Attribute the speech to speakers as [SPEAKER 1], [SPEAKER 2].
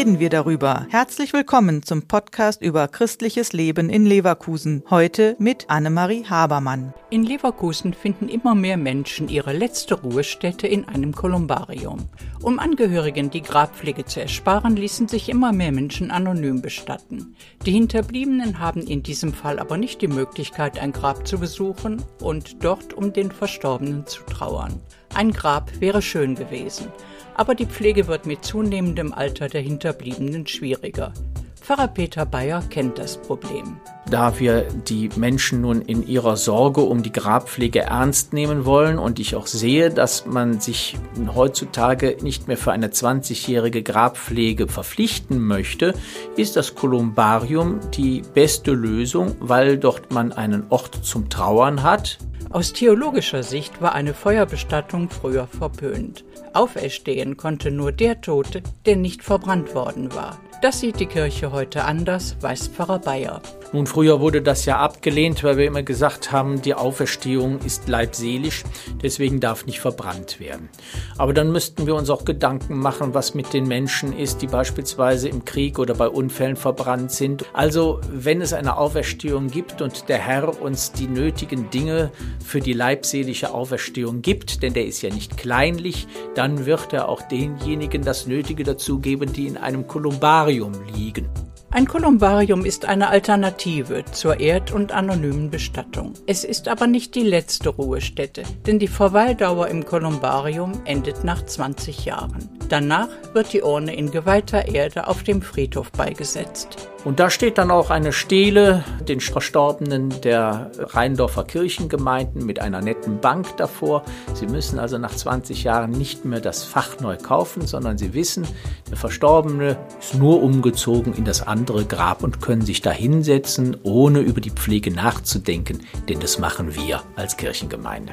[SPEAKER 1] wir darüber. Herzlich willkommen zum Podcast über christliches Leben in Leverkusen. Heute mit Annemarie Habermann.
[SPEAKER 2] In Leverkusen finden immer mehr Menschen ihre letzte Ruhestätte in einem Kolumbarium. Um Angehörigen die Grabpflege zu ersparen, ließen sich immer mehr Menschen anonym bestatten. Die Hinterbliebenen haben in diesem Fall aber nicht die Möglichkeit, ein Grab zu besuchen und dort um den Verstorbenen zu trauern. Ein Grab wäre schön gewesen aber die Pflege wird mit zunehmendem Alter der Hinterbliebenen schwieriger. Pfarrer Peter Bayer kennt das Problem.
[SPEAKER 3] Da wir die Menschen nun in ihrer Sorge um die Grabpflege ernst nehmen wollen und ich auch sehe, dass man sich heutzutage nicht mehr für eine 20-jährige Grabpflege verpflichten möchte, ist das Kolumbarium die beste Lösung, weil dort man einen Ort zum Trauern hat.
[SPEAKER 2] Aus theologischer Sicht war eine Feuerbestattung früher verpönt. Auferstehen konnte nur der Tote, der nicht verbrannt worden war. Das sieht die Kirche heute anders, weiß Pfarrer Bayer.
[SPEAKER 3] Nun, früher wurde das ja abgelehnt, weil wir immer gesagt haben, die Auferstehung ist leibseelisch, deswegen darf nicht verbrannt werden. Aber dann müssten wir uns auch Gedanken machen, was mit den Menschen ist, die beispielsweise im Krieg oder bei Unfällen verbrannt sind. Also, wenn es eine Auferstehung gibt und der Herr uns die nötigen Dinge für die leibseelische Auferstehung gibt, denn der ist ja nicht kleinlich, dann wird er auch denjenigen das Nötige dazu geben, die in einem Kolumbarium Kolumbarium liegen.
[SPEAKER 2] Ein Kolumbarium ist eine Alternative zur erd- und anonymen Bestattung. Es ist aber nicht die letzte Ruhestätte, denn die Verweildauer im Kolumbarium endet nach 20 Jahren. Danach wird die Urne in geweihter Erde auf dem Friedhof beigesetzt.
[SPEAKER 3] Und da steht dann auch eine Stele den Verstorbenen der Rheindorfer Kirchengemeinden mit einer netten Bank davor. Sie müssen also nach 20 Jahren nicht mehr das Fach neu kaufen, sondern sie wissen, der Verstorbene ist nur umgezogen in das andere Grab und können sich da hinsetzen, ohne über die Pflege nachzudenken, denn das machen wir als Kirchengemeinde.